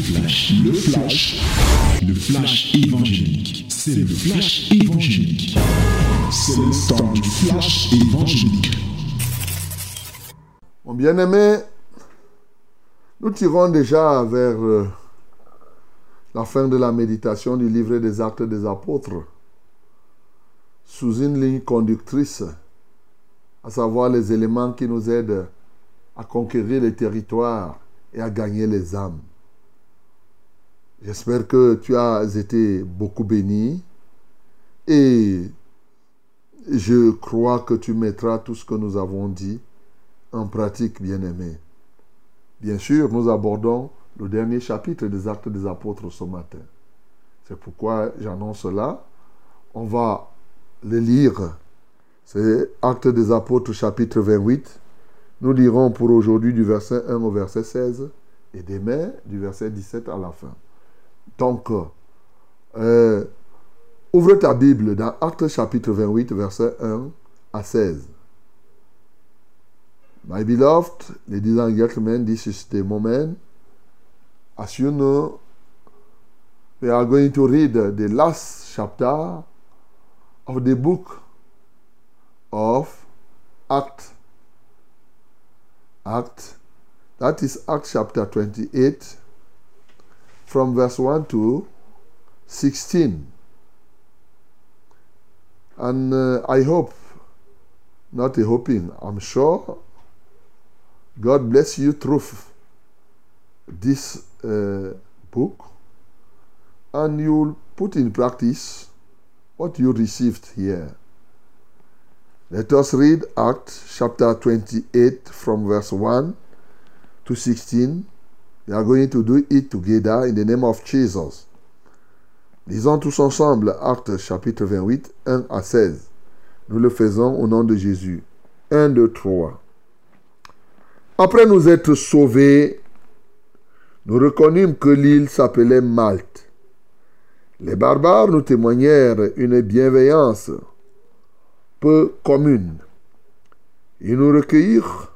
le flash, le flash évangélique. C'est le flash évangélique. C'est le temps du flash évangélique. Mon bien-aimé, nous tirons déjà vers euh, la fin de la méditation du livre des actes des apôtres sous une ligne conductrice, à savoir les éléments qui nous aident à conquérir les territoires et à gagner les âmes. J'espère que tu as été beaucoup béni et je crois que tu mettras tout ce que nous avons dit en pratique, bien-aimé. Bien sûr, nous abordons le dernier chapitre des actes des apôtres ce matin. C'est pourquoi j'annonce cela. On va le lire. C'est Actes des apôtres chapitre 28 nous lirons pour aujourd'hui du verset 1 au verset 16 et demain du verset 17 à la fin. Donc, euh, ouvre ta Bible dans Actes chapitre 28, verset 1 à 16. My beloved, ladies and gentlemen, this is the moment. As you know, we are going to read the last chapter of the book of Acts Act. That is Acts chapter 28 from verse 1 to 16. And uh, I hope, not a hoping, I'm sure God bless you through this uh, book and you'll put in practice what you received here. Let us read Acts chapter 28 from verse 1 to 16. We are going to do it together in the name of Jesus. Lisons tous ensemble Actes chapitre 28, 1 à 16. Nous le faisons au nom de Jésus. 1, 2, 3. Après nous être sauvés, nous reconnûmes que l'île s'appelait Malte. Les barbares nous témoignèrent une bienveillance peu commune. Ils nous recueillirent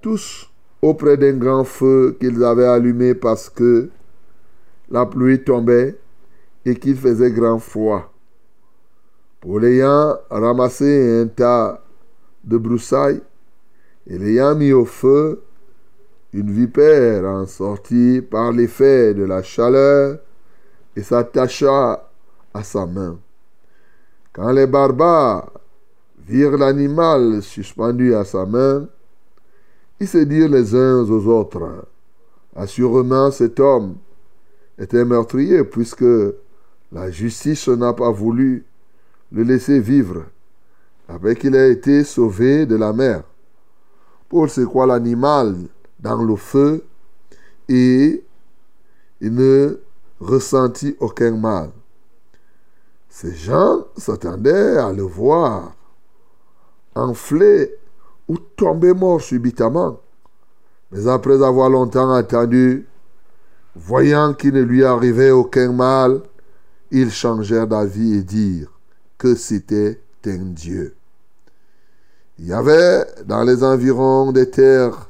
tous auprès d'un grand feu qu'ils avaient allumé parce que la pluie tombait et qu'il faisait grand froid. Pour l'ayant ramassé un tas de broussailles et l'ayant mis au feu, une vipère en sortit par l'effet de la chaleur et s'attacha à sa main. Quand les barbares virent l'animal suspendu à sa main, ils se dirent les uns aux autres, Assurément cet homme était meurtrier puisque la justice n'a pas voulu le laisser vivre, après qu'il ait été sauvé de la mer. Pour ce quoi l'animal dans le feu? Et il ne ressentit aucun mal. Ces gens s'attendaient à le voir enflé ou tombé mort subitement. Mais après avoir longtemps attendu, voyant qu'il ne lui arrivait aucun mal, ils changèrent d'avis et dirent que c'était un Dieu. Il y avait dans les environs des terres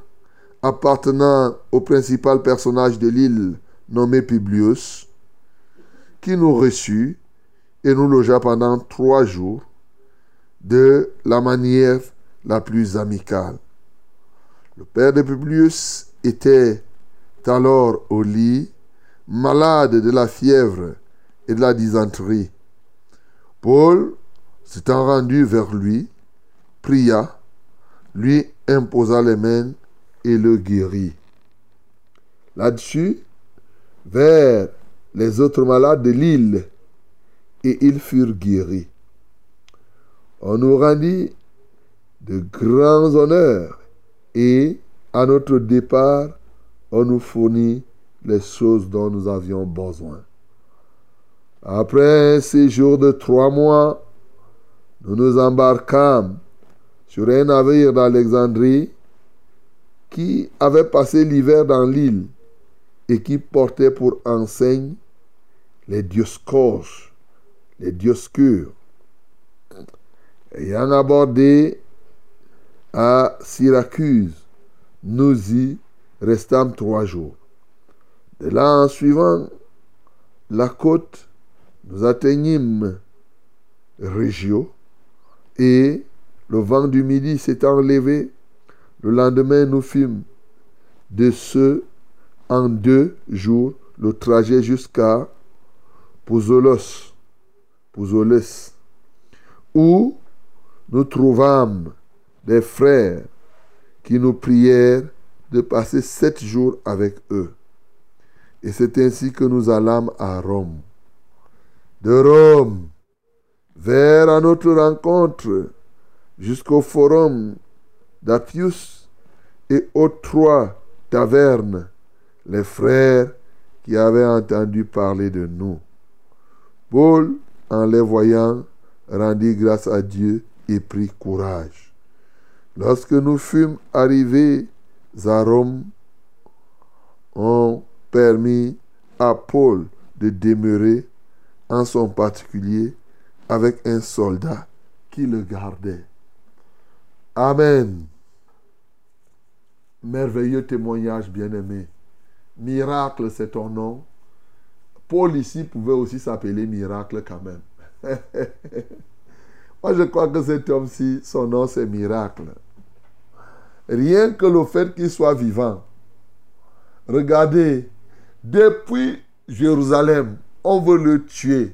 appartenant au principal personnage de l'île nommé Publius, qui nous reçut et nous logea pendant trois jours de la manière la plus amicale. Le père de Publius était alors au lit, malade de la fièvre et de la dysenterie. Paul, s'étant rendu vers lui, pria, lui imposa les mains et le guérit. Là-dessus, vers les autres malades de l'île, et ils furent guéris on nous rendit de grands honneurs et à notre départ, on nous fournit les choses dont nous avions besoin. Après un séjour de trois mois, nous nous embarquâmes sur un navire d'Alexandrie qui avait passé l'hiver dans l'île et qui portait pour enseigne les dioscores, les dioscures, Ayant abordé à Syracuse, nous y restâmes trois jours. De là, en suivant la côte, nous atteignîmes Régio et le vent du midi s'étant levé, le lendemain nous fûmes de ce en deux jours le trajet jusqu'à Pouzolos, où nous trouvâmes des frères qui nous prièrent de passer sept jours avec eux. Et c'est ainsi que nous allâmes à Rome. De Rome vers à notre rencontre jusqu'au forum d'Appius et aux trois tavernes, les frères qui avaient entendu parler de nous. Paul, en les voyant, rendit grâce à Dieu et prit courage. Lorsque nous fûmes arrivés à Rome, on permit à Paul de demeurer en son particulier avec un soldat qui le gardait. Amen. Merveilleux témoignage, bien-aimé. Miracle, c'est ton nom. Paul ici pouvait aussi s'appeler Miracle quand même. Moi, je crois que cet homme-ci, son nom, c'est Miracle. Rien que le fait qu'il soit vivant. Regardez, depuis Jérusalem, on veut le tuer.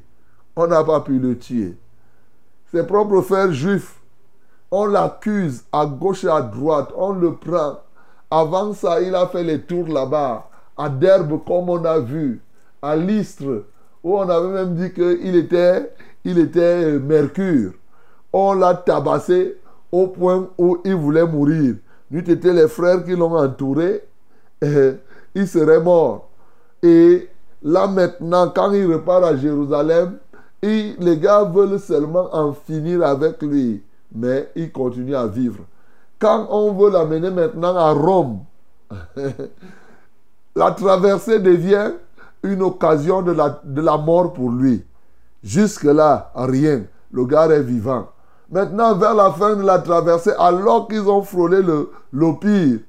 On n'a pas pu le tuer. Ses propres frères juifs, on l'accuse à gauche et à droite, on le prend. Avant ça, il a fait les tours là-bas, à Derbe, comme on a vu, à Lystre, où on avait même dit qu'il était, il était Mercure. On l'a tabassé au point où il voulait mourir. Nous étaient les frères qui l'ont entouré. il serait mort. Et là maintenant, quand il repart à Jérusalem, les gars veulent seulement en finir avec lui, mais il continue à vivre. Quand on veut l'amener maintenant à Rome, la traversée devient une occasion de la mort pour lui. Jusque-là, rien. Le gars est vivant. Maintenant, vers la fin de la traversée, alors qu'ils ont frôlé le, pire,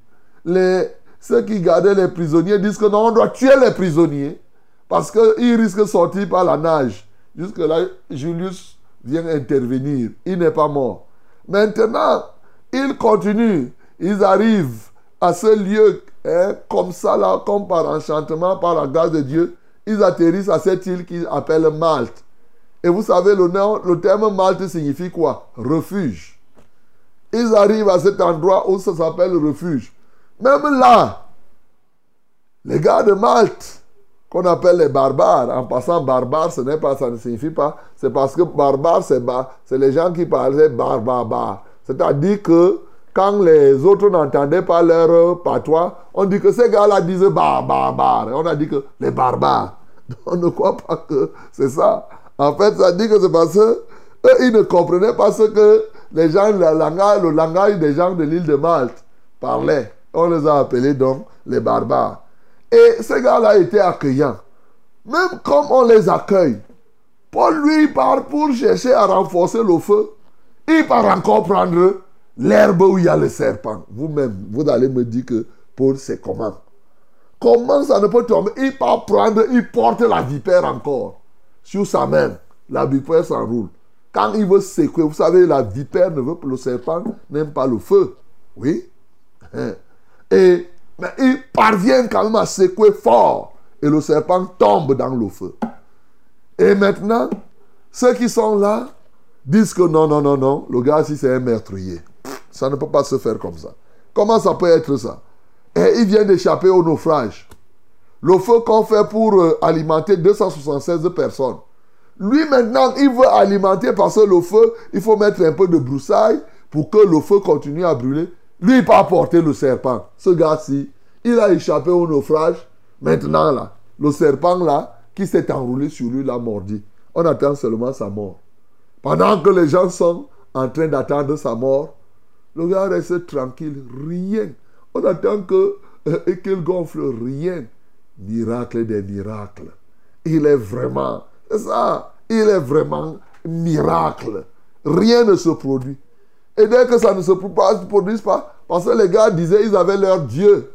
les, ceux qui gardaient les prisonniers disent que non, on doit tuer les prisonniers parce qu'ils risquent de sortir par la nage. Jusque-là, Julius vient intervenir. Il n'est pas mort. Maintenant, il continue. Ils arrivent à ce lieu, hein, comme ça, là, comme par enchantement, par la grâce de Dieu. Ils atterrissent à cette île qu'ils appellent Malte. Et vous savez, le, le terme Malte signifie quoi? Refuge. Ils arrivent à cet endroit où ça s'appelle refuge. Même là, les gars de Malte, qu'on appelle les barbares. En passant barbare, ce n'est pas, ça ne signifie pas. C'est parce que barbare, c'est les gens qui parlaient barbare. C'est-à-dire que quand les autres n'entendaient pas leur patois, on dit que ces gars-là disaient barbare. On a dit que les barbares. On ne croit pas que c'est ça. En fait, ça dit que c'est parce que ils ne comprenaient pas ce que les gens, le langage, le langage des gens de l'île de Malte parlaient. On les a appelés donc les barbares. Et ces gars-là étaient accueillants. Même comme on les accueille, Paul lui part pour chercher à renforcer le feu. Il part encore prendre l'herbe où il y a le serpent. Vous-même, vous allez me dire que Paul, c'est comment? Comment ça ne peut tomber? Il part prendre, il porte la vipère encore sur sa main. La vipère s'enroule. Quand il veut secouer, vous savez, la vipère ne veut pas, le serpent n'aime pas le feu. Oui? Et mais il parvient quand même à secouer fort. Et le serpent tombe dans le feu. Et maintenant, ceux qui sont là disent que non, non, non, non, le gars, si c'est un meurtrier, ça ne peut pas se faire comme ça. Comment ça peut être ça? Et il vient d'échapper au naufrage. Le feu qu'on fait pour euh, alimenter 276 personnes. Lui maintenant, il veut alimenter parce que le feu, il faut mettre un peu de broussaille pour que le feu continue à brûler. Lui, il pas porter le serpent. Ce gars-ci, il a échappé au naufrage. Maintenant, là, le serpent, là, qui s'est enroulé sur lui, l'a mordi. On attend seulement sa mort. Pendant que les gens sont en train d'attendre sa mort, le gars reste tranquille, rien. On attend que euh, qu'il gonfle, rien. Miracle des miracles. Il est vraiment, c'est ça, il est vraiment miracle. Rien ne se produit. Et dès que ça ne se produit pas, parce que les gars disaient ils avaient leur Dieu.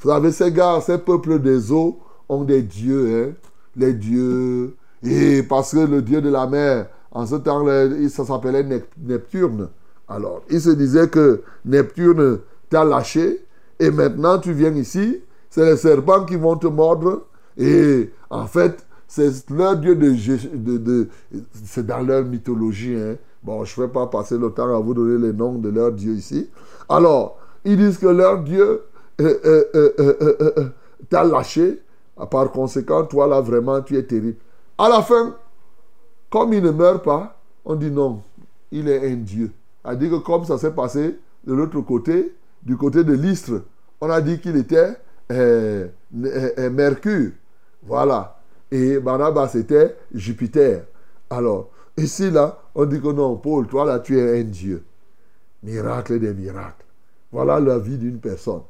Vous savez, ces gars, ces peuples des eaux ont des dieux, hein, les dieux, et parce que le dieu de la mer, en ce temps-là, ça s'appelait Neptune. Alors, il se disait que Neptune t'a lâché, et maintenant tu viens ici, c'est les serpents qui vont te mordre, et en fait, c'est leur dieu de... c'est dans leur mythologie. Hein. Bon, je ne vais pas passer le temps à vous donner les noms de leurs dieux ici. Alors, ils disent que leur dieu euh, euh, euh, t'a lâché. Par conséquent, toi là, vraiment, tu es terrible. À la fin, comme il ne meurt pas, on dit non, il est un dieu. a dit que comme ça s'est passé de l'autre côté, du côté de l'Istre, on a dit qu'il était Mercure. Voilà. Et Barnabas c'était Jupiter. Alors, ici là, on dit que non, Paul, toi là, tu es un dieu. Miracle des miracles. Voilà la vie d'une personne.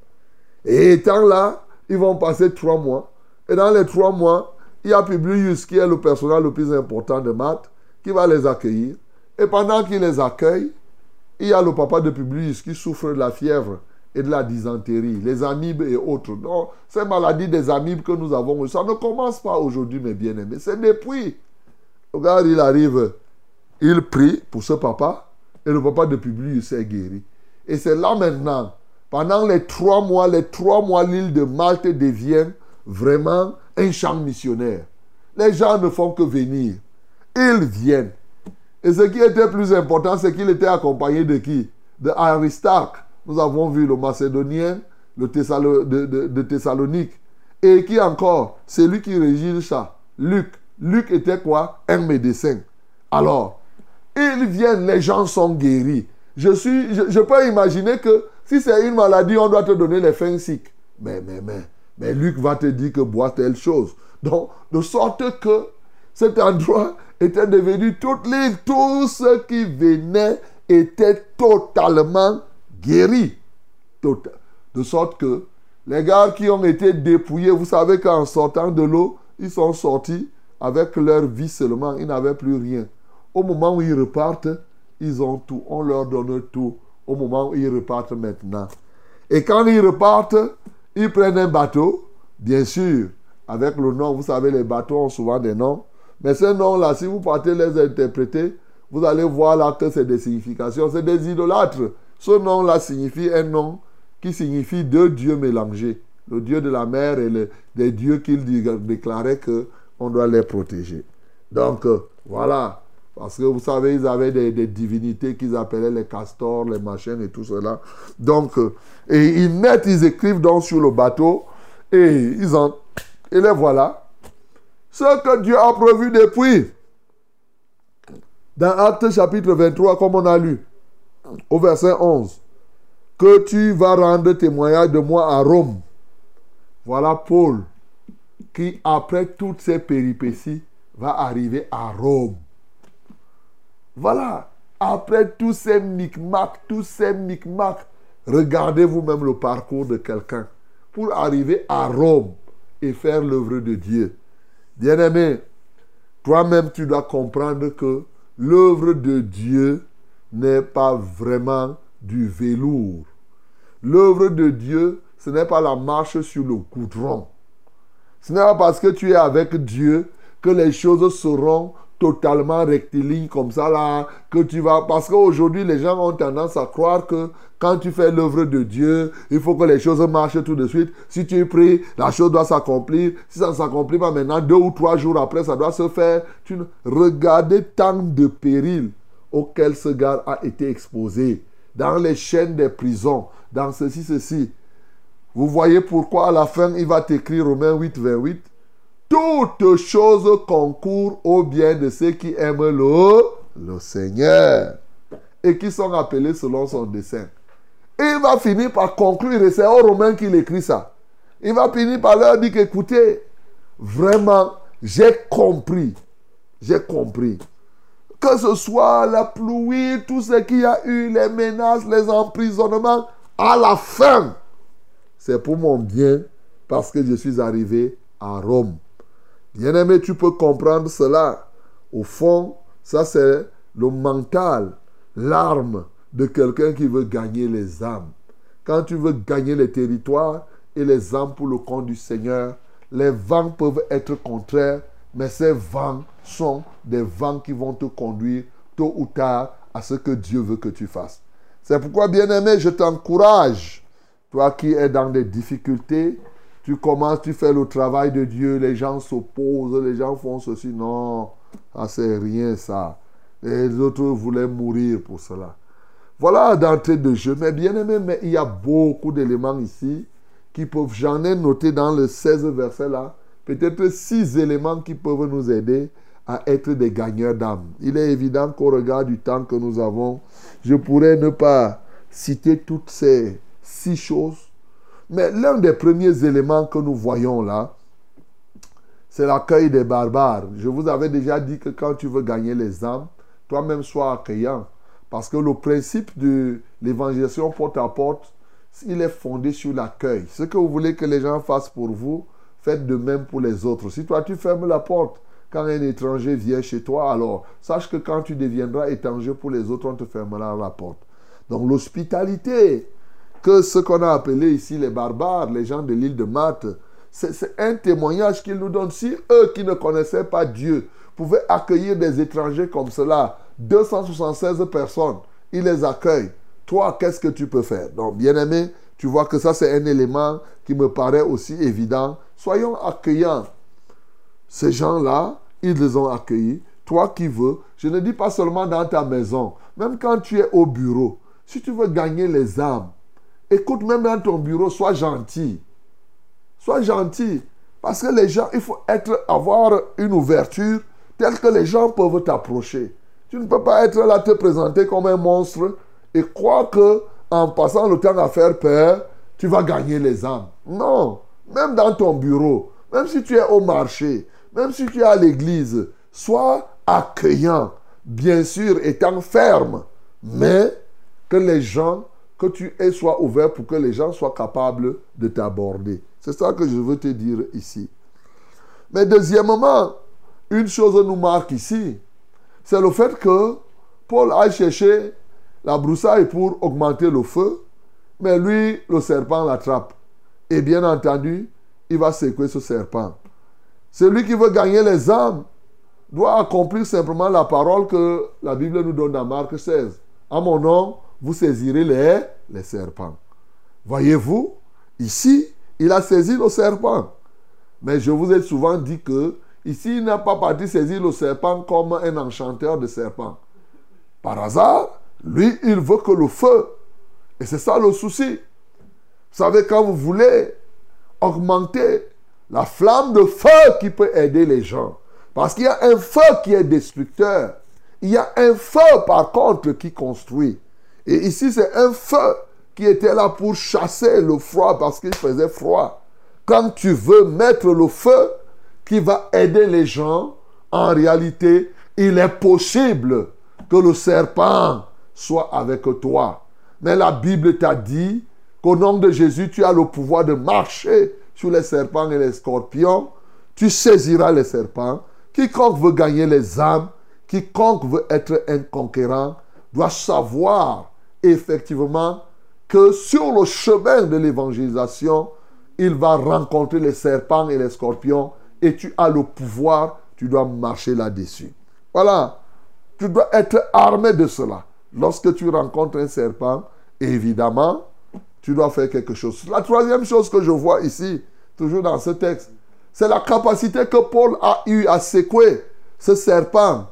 Et étant là, ils vont passer trois mois. Et dans les trois mois, il y a Publius qui est le personnel le plus important de Math qui va les accueillir. Et pendant qu'il les accueille, il y a le papa de Publius qui souffre de la fièvre et de la dysenterie, les amibes et autres. Donc, ces maladies des amibes que nous avons, ça ne commence pas aujourd'hui, mes bien-aimés. C'est depuis. Regarde, il arrive, il prie pour ce papa, et le papa de Publius est guéri. Et c'est là maintenant, pendant les trois mois, les trois mois, l'île de Malte devient vraiment un champ missionnaire. Les gens ne font que venir. Ils viennent. Et ce qui était plus important, c'est qu'il était accompagné de qui? De Aristarque. Nous avons vu le Macédonien le de, Thessalonique. Et qui encore? C'est lui qui régit ça. Luc. Luc était quoi? Un médecin. Alors, ils viennent, les gens sont guéris. Je, peux imaginer que si c'est une maladie, on doit te donner les fins cycles. Mais, mais, mais, mais Luc va te dire que bois telle chose. Donc, de sorte que cet endroit était devenu toute l'île. Tous ceux qui venaient étaient totalement guéris. Tota-, de sorte que les gars qui ont été dépouillés, vous savez qu'en sortant de l'eau, ils sont sortis avec leur vie seulement. Ils n'avaient plus rien. Au moment où ils repartent, ils ont tout. On leur donne tout au moment où ils repartent maintenant. Et quand ils repartent, ils prennent un bateau, bien sûr, avec le nom. Vous savez, les bateaux ont souvent des noms. Mais ces noms-là, si vous partez les interpréter, vous allez voir là que c'est des significations. C'est des idolâtres. Ce nom-là signifie un nom qui signifie deux dieux mélangés. Le dieu de la mer et le, des dieux qu'il déclarait qu'on doit les protéger. Donc, euh, voilà. Parce que vous savez, ils avaient des, divinités qu'ils appelaient les castors, les machines et tout cela. Donc, euh, et ils mettent, ils écrivent donc sur le bateau et ils en. Et les voilà. Ce que Dieu a prévu depuis. Dans Acte chapitre 23, comme on a lu, au verset 11, que tu vas rendre témoignage de moi à Rome. Voilà Paul qui, après toutes ces péripéties, va arriver à Rome. Voilà. Après tous ces micmacs, tous ces micmacs, regardez vous-même le parcours de quelqu'un pour arriver à Rome et faire l'œuvre de Dieu. Bien-aimé, toi-même tu dois comprendre que l'œuvre de Dieu n'est pas vraiment du velours. L'œuvre de Dieu, ce n'est pas la marche sur le goudron. Ce n'est pas parce que tu es avec Dieu que les choses seront totalement rectiligne comme ça là, que tu vas... Parce qu'aujourd'hui, les gens ont tendance à croire que quand tu fais l'œuvre de Dieu, il faut que les choses marchent tout de suite. Si tu pries, la chose doit s'accomplir. Si ça ne s'accomplit pas maintenant, deux ou trois jours après, ça doit se faire. Tu... Regardez tant de périls auxquels ce gars a été exposé. Dans les chaînes des prisons, dans ceci, ceci. Vous voyez pourquoi à la fin, il va t'écrire Romains 8, 28 toutes choses concourent au bien de ceux qui aiment le, le Seigneur et qui sont appelés selon son dessein. Et il va finir par conclure, et c'est aux Romains qu'il écrit ça. Il va finir par leur dire qu'écoutez, vraiment, j'ai compris, j'ai compris. Que ce soit la pluie, tout ce qu'il y a eu, les menaces, les emprisonnements, à la fin, c'est pour mon bien parce que je suis arrivé à Rome. Bien-aimé, tu peux comprendre cela. Au fond, ça c'est le mental, l'arme de quelqu'un qui veut gagner les âmes. Quand tu veux gagner les territoires et les âmes pour le compte du Seigneur, les vents peuvent être contraires, mais ces vents sont des vents qui vont te conduire tôt ou tard à ce que Dieu veut que tu fasses. C'est pourquoi, bien-aimé, je t'encourage, toi qui es dans des difficultés, tu commences, tu fais le travail de Dieu, les gens s'opposent, les gens font ceci. Non, ça c'est rien ça. Les autres voulaient mourir pour cela. Voilà d'entrée de jeu. Mais bien aimé, mais il y a beaucoup d'éléments ici qui peuvent, j'en ai noté dans le 16 verset là, peut-être six éléments qui peuvent nous aider à être des gagneurs d'âme. Il est évident qu'au regard du temps que nous avons, je pourrais ne pas citer toutes ces six choses mais l'un des premiers éléments que nous voyons là, c'est l'accueil des barbares. Je vous avais déjà dit que quand tu veux gagner les âmes, toi-même sois accueillant. Parce que le principe de l'évangélisation porte à porte, il est fondé sur l'accueil. Ce que vous voulez que les gens fassent pour vous, faites de même pour les autres. Si toi tu fermes la porte quand un étranger vient chez toi, alors sache que quand tu deviendras étranger pour les autres, on te fermera la porte. Donc l'hospitalité, que ce qu'on a appelé ici les barbares, les gens de l'île de Malte, c'est un témoignage qu'ils nous donnent. Si eux qui ne connaissaient pas Dieu pouvaient accueillir des étrangers comme cela, 276 personnes, ils les accueillent. Toi, qu'est-ce que tu peux faire? Donc, bien aimé, tu vois que ça, c'est un élément qui me paraît aussi évident. Soyons accueillants. Ces gens-là, ils les ont accueillis. Toi qui veux, je ne dis pas seulement dans ta maison, même quand tu es au bureau, si tu veux gagner les âmes, Écoute, même dans ton bureau, sois gentil. Sois gentil. Parce que les gens, il faut être, avoir une ouverture telle que les gens peuvent t'approcher. Tu ne peux pas être là, te présenter comme un monstre et croire que en passant le temps à faire peur, tu vas gagner les âmes. Non. Même dans ton bureau, même si tu es au marché, même si tu es à l'église, sois accueillant. Bien sûr, étant ferme, mais que les gens que tu es soit ouvert pour que les gens soient capables de t'aborder. C'est ça que je veux te dire ici. Mais deuxièmement, une chose nous marque ici, c'est le fait que Paul a cherché la broussaille pour augmenter le feu, mais lui, le serpent l'attrape. Et bien entendu, il va secouer ce serpent. Celui qui veut gagner les âmes doit accomplir simplement la parole que la Bible nous donne dans Marc 16. À mon nom, vous saisirez les, serpents. Voyez-vous, ici, il a saisi le serpent. Mais je vous ai souvent dit que ici, il n'a pas parti saisir le serpent comme un enchanteur de serpents. Par hasard, lui, il veut que le feu. Et c'est ça le souci. Vous savez, quand vous voulez augmenter la flamme de feu qui peut aider les gens, parce qu'il y a un feu qui est destructeur, il y a un feu par contre qui construit. Et ici, c'est un feu qui était là pour chasser le froid parce qu'il faisait froid. Quand tu veux mettre le feu qui va aider les gens, en réalité, il est possible que le serpent soit avec toi. Mais la Bible t'a dit qu'au nom de Jésus, tu as le pouvoir de marcher sur les serpents et les scorpions. Tu saisiras les serpents. Quiconque veut gagner les âmes, quiconque veut être un conquérant, doit savoir effectivement que sur le chemin de l'évangélisation, il va rencontrer les serpents et les scorpions et tu as le pouvoir, tu dois marcher là-dessus. Voilà, tu dois être armé de cela. Lorsque tu rencontres un serpent, évidemment, tu dois faire quelque chose. La troisième chose que je vois ici, toujours dans ce texte, c'est la capacité que Paul a eu à secouer ce serpent,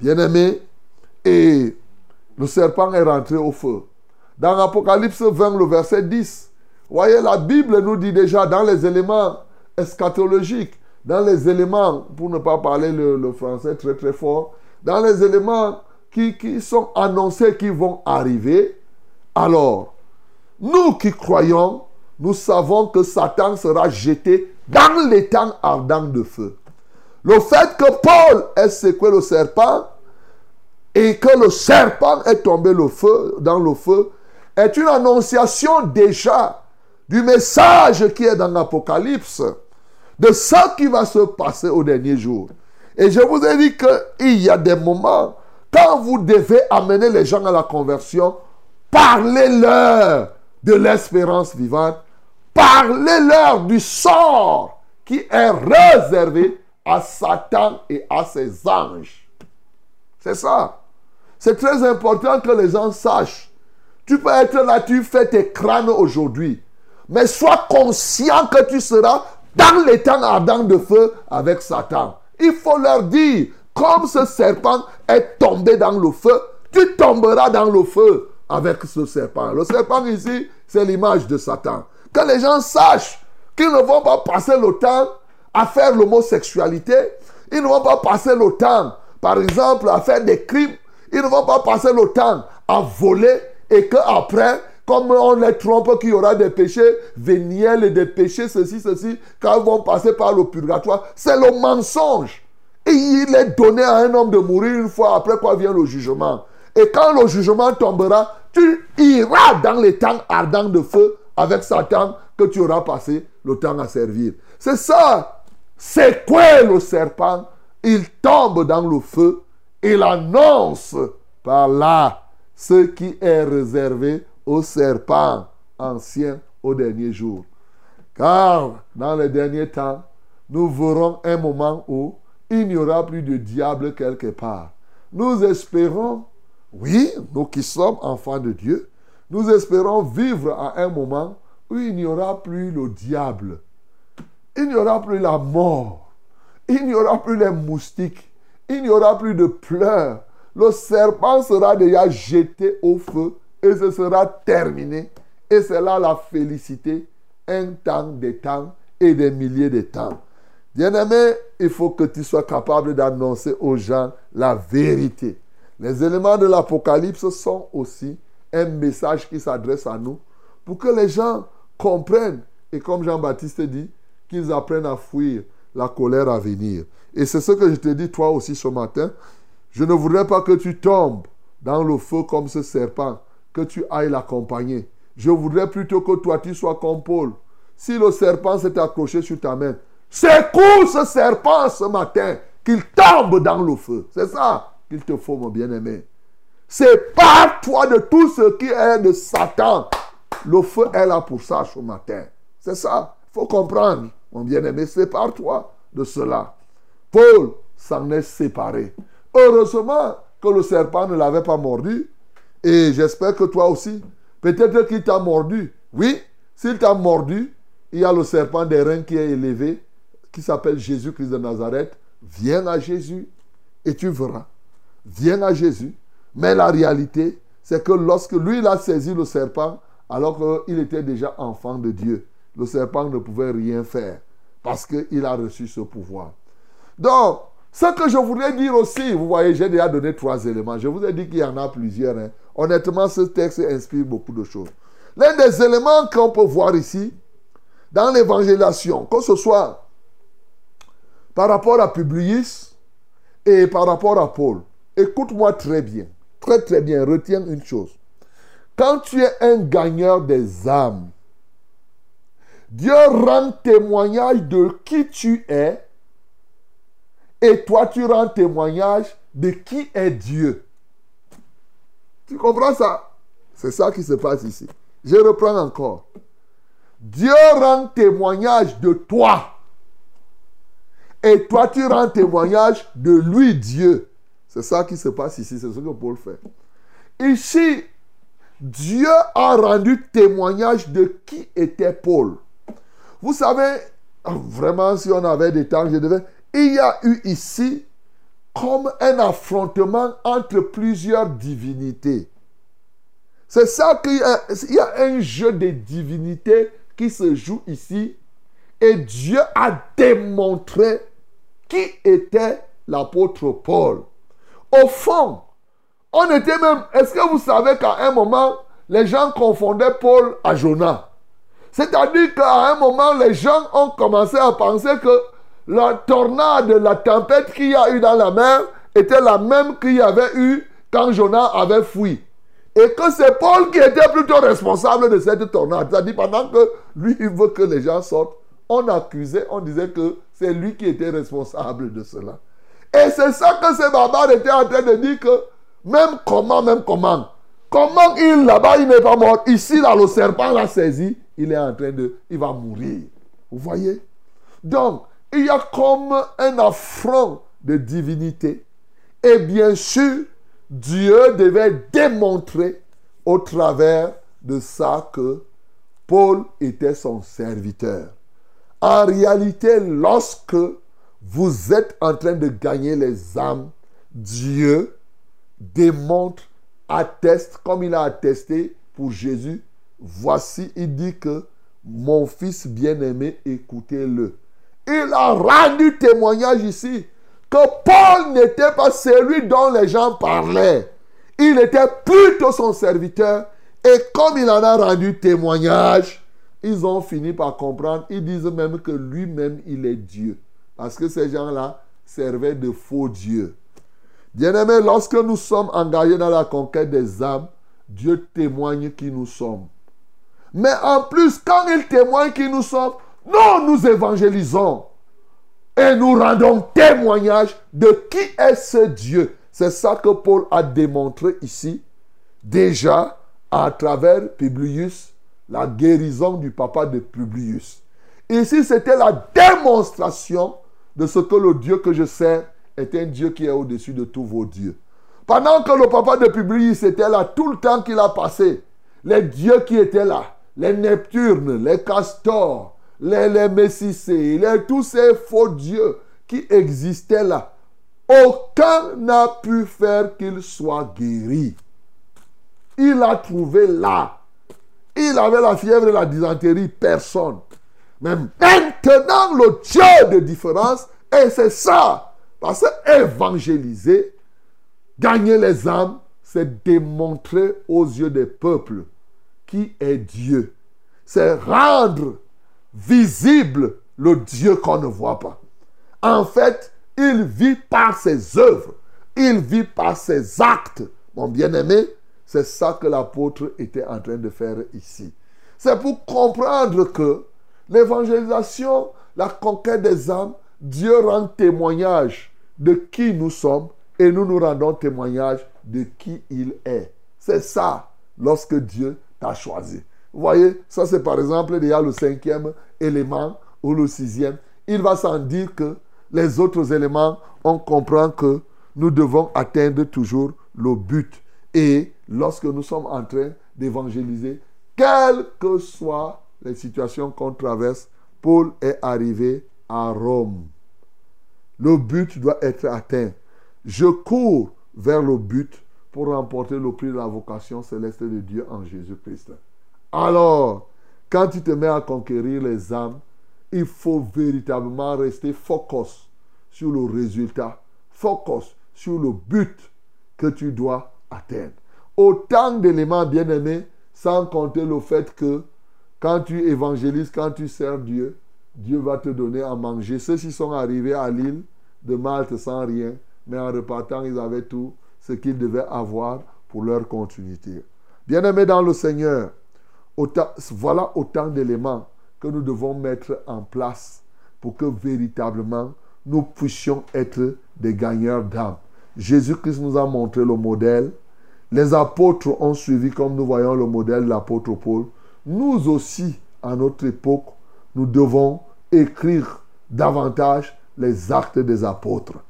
bien-aimé, et le serpent est rentré au feu. Dans Apocalypse 20, le verset 10, voyez, la Bible nous dit déjà dans les éléments eschatologiques, dans les éléments, pour ne pas parler le, français très très fort, dans les éléments qui, qui sont annoncés qui vont arriver, alors, nous qui croyons, nous savons que Satan sera jeté dans les temps ardents de feu. Le fait que Paul ait secoué le serpent, et que le serpent est tombé le feu, dans le feu est une annonciation déjà du message qui est dans l'Apocalypse, de ce qui va se passer au dernier jour. Et je vous ai dit qu'il y a des moments, quand vous devez amener les gens à la conversion, parlez-leur de l'espérance vivante, parlez-leur du sort qui est réservé à Satan et à ses anges. C'est ça. C'est très important que les gens sachent. Tu peux être là, tu fais tes crânes aujourd'hui. Mais sois conscient que tu seras dans les temps ardents de feu avec Satan. Il faut leur dire, comme ce serpent est tombé dans le feu, tu tomberas dans le feu avec ce serpent. Le serpent ici, c'est l'image de Satan. Que les gens sachent qu'ils ne vont pas passer le temps à faire l'homosexualité. Ils ne vont pas passer le temps, par exemple, à faire des crimes. Ils ne vont pas passer le temps à voler et qu'après, comme on les trompe qu'il y aura des péchés véniels et des péchés ceci, ceci, quand ils vont passer par le purgatoire, c'est le mensonge. Il est donné à un homme de mourir une fois, après quoi vient le jugement. Et quand le jugement tombera, tu iras dans les temps ardents de feu avec Satan que tu auras passé le temps à servir. C'est ça. C'est quoi le serpent? Il tombe dans le feu. Il annonce par là ce qui est réservé au serpent ancien au dernier jour. Car dans les derniers temps, nous verrons un moment où il n'y aura plus de diable quelque part. Nous espérons, oui, nous qui sommes enfants de Dieu, nous espérons vivre à un moment où il n'y aura plus le diable. Il n'y aura plus la mort. Il n'y aura plus les moustiques. Il n'y aura plus de pleurs. Le serpent sera déjà jeté au feu et ce sera terminé. Et c'est là la félicité, un temps des temps et des milliers de temps. Bien-aimé, il faut que tu sois capable d'annoncer aux gens la vérité. Les éléments de l'Apocalypse sont aussi un message qui s'adresse à nous pour que les gens comprennent et comme Jean-Baptiste dit, qu'ils apprennent à fuir la colère à venir. Et c'est ce que je te dis toi aussi ce matin. Je ne voudrais pas que tu tombes dans le feu comme ce serpent, que tu ailles l'accompagner. Je voudrais plutôt que toi tu sois comme Paul. Si le serpent s'est accroché sur ta main, secoue ce serpent ce matin, qu'il tombe dans le feu. C'est ça qu'il te faut, mon bien-aimé. C'est par toi de tout ce qui est de Satan. Le feu est là pour ça ce matin. C'est ça. Il faut comprendre, mon bien-aimé. C'est par toi de cela. Paul s'en est séparé. Heureusement que le serpent ne l'avait pas mordu. Et j'espère que toi aussi, peut-être qu'il t'a mordu. Oui, s'il t'a mordu, il y a le serpent des reins qui est élevé, qui s'appelle Jésus-Christ de Nazareth. Viens à Jésus et tu verras. Viens à Jésus. Mais la réalité, c'est que lorsque lui, il a saisi le serpent, alors qu'il était déjà enfant de Dieu, le serpent ne pouvait rien faire parce qu'il a reçu ce pouvoir. Donc, ce que je voudrais dire aussi, vous voyez, j'ai déjà donné trois éléments. Je vous ai dit qu'il y en a plusieurs. Hein. Honnêtement, ce texte inspire beaucoup de choses. L'un des éléments qu'on peut voir ici, dans l'évangélisation, que ce soit par rapport à Publius et par rapport à Paul, écoute-moi très bien, très très bien, retiens une chose. Quand tu es un gagneur des âmes, Dieu rend témoignage de qui tu es et toi tu rends témoignage de qui est Dieu. Tu comprends ça? C'est ça qui se passe ici. Je reprends encore. Dieu rend témoignage de toi. Et toi, tu rends témoignage de lui, Dieu. C'est ça qui se passe ici. C'est ce que Paul fait. Ici, Dieu a rendu témoignage de qui était Paul. Vous savez, vraiment, si on avait des temps, je devais... Il y a eu ici comme un affrontement entre plusieurs divinités. C'est ça qu'il y, y a un jeu de divinités qui se joue ici. Et Dieu a démontré qui était l'apôtre Paul? Au fond, on était même... Est-ce que vous savez qu'à un moment, les gens confondaient Paul à Jonas? C'est-à-dire qu'à un moment, les gens ont commencé à penser que la tornade, la tempête qu'il y a eu dans la mer était la même qu'il y avait eu quand Jonas avait fui. Et que c'est Paul qui était plutôt responsable de cette tornade. C'est-à-dire pendant que lui, il veut que les gens sortent, on accusait, on disait que c'est lui qui était responsable de cela. Et c'est ça que ces barbares étaient en train de dire que même comment, même comment, comment il là-bas, il n'est pas mort. Ici, là, le serpent l'a saisi il est en train de... Il va mourir. Vous voyez? Donc, il y a comme un affront de divinité. Et bien sûr, Dieu devait démontrer au travers de ça que Paul était son serviteur. En réalité, lorsque vous êtes en train de gagner les âmes, Dieu démontre, atteste, comme il a attesté pour Jésus, voici, il dit que mon fils bien-aimé, écoutez-le. Il a rendu témoignage ici que Paul n'était pas celui dont les gens parlaient. Il était plutôt son serviteur. Et comme il en a rendu témoignage, ils ont fini par comprendre. Ils disent même que lui-même, il est Dieu. Parce que ces gens-là servaient de faux dieux. Bien-aimés, lorsque nous sommes engagés dans la conquête des âmes, Dieu témoigne qui nous sommes. Mais en plus, quand il témoigne qui nous sommes, nous nous évangélisons. Et nous rendons témoignage de qui est ce Dieu. C'est ça que Paul a démontré ici, déjà à travers Publius, la guérison du papa de Publius. Ici, c'était la démonstration de ce que le Dieu que je sers est un Dieu qui est au-dessus de tous vos dieux. Pendant que le papa de Publius était là, tout le temps qu'il a passé, les dieux qui étaient là, les Neptunes, les castors, les, les Messicées, les, tous ces faux dieux qui existaient là, aucun n'a pu faire qu'il soit guéri. Il a trouvé là. Il avait la fièvre et la dysenterie, personne. Mais maintenant, le Dieu de différence, et c'est ça. Parce que évangéliser, gagner les âmes, c'est démontrer aux yeux des peuples qui est Dieu. C'est rendre visible le Dieu qu'on ne voit pas. En fait, il vit par ses œuvres. Il vit par ses actes. Mon bien-aimé, c'est ça que l'apôtre était en train de faire ici. C'est pour comprendre que l'évangélisation, la conquête des âmes, Dieu rend témoignage de qui nous sommes et nous nous rendons témoignage de qui il est. C'est ça lorsque Dieu t'a choisi. Vous voyez, ça c'est par exemple déjà le cinquième élément ou le sixième. Il va sans dire que les autres éléments, on comprend que nous devons atteindre toujours le but. Et lorsque nous sommes en train d'évangéliser, quelles que soient les situations qu'on traverse, Paul est arrivé à Rome. Le but doit être atteint. Je cours vers le but pour remporter le prix de la vocation céleste de Dieu en Jésus-Christ. Alors, quand tu te mets à conquérir les âmes, il faut véritablement rester focus sur le résultat, focus sur le but que tu dois atteindre. Autant d'éléments bien-aimés, sans compter le fait que quand tu évangélises, quand tu sers Dieu, Dieu va te donner à manger. Ceux-ci sont arrivés à l'île de Malte sans rien, mais en repartant, ils avaient tout ce qu'ils devaient avoir pour leur continuité. Bien-aimés dans le Seigneur, voilà autant d'éléments que nous devons mettre en place pour que véritablement nous puissions être des gagneurs d'âme. Jésus-Christ nous a montré le modèle. Les apôtres ont suivi comme nous voyons le modèle de l'apôtre Paul. Nous aussi, à notre époque, nous devons écrire davantage les actes des apôtres.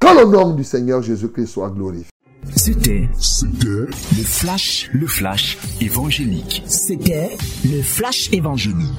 Que le nom du Seigneur Jésus-Christ soit glorifié. C'était le flash, le flash évangélique. C'était le flash évangélique.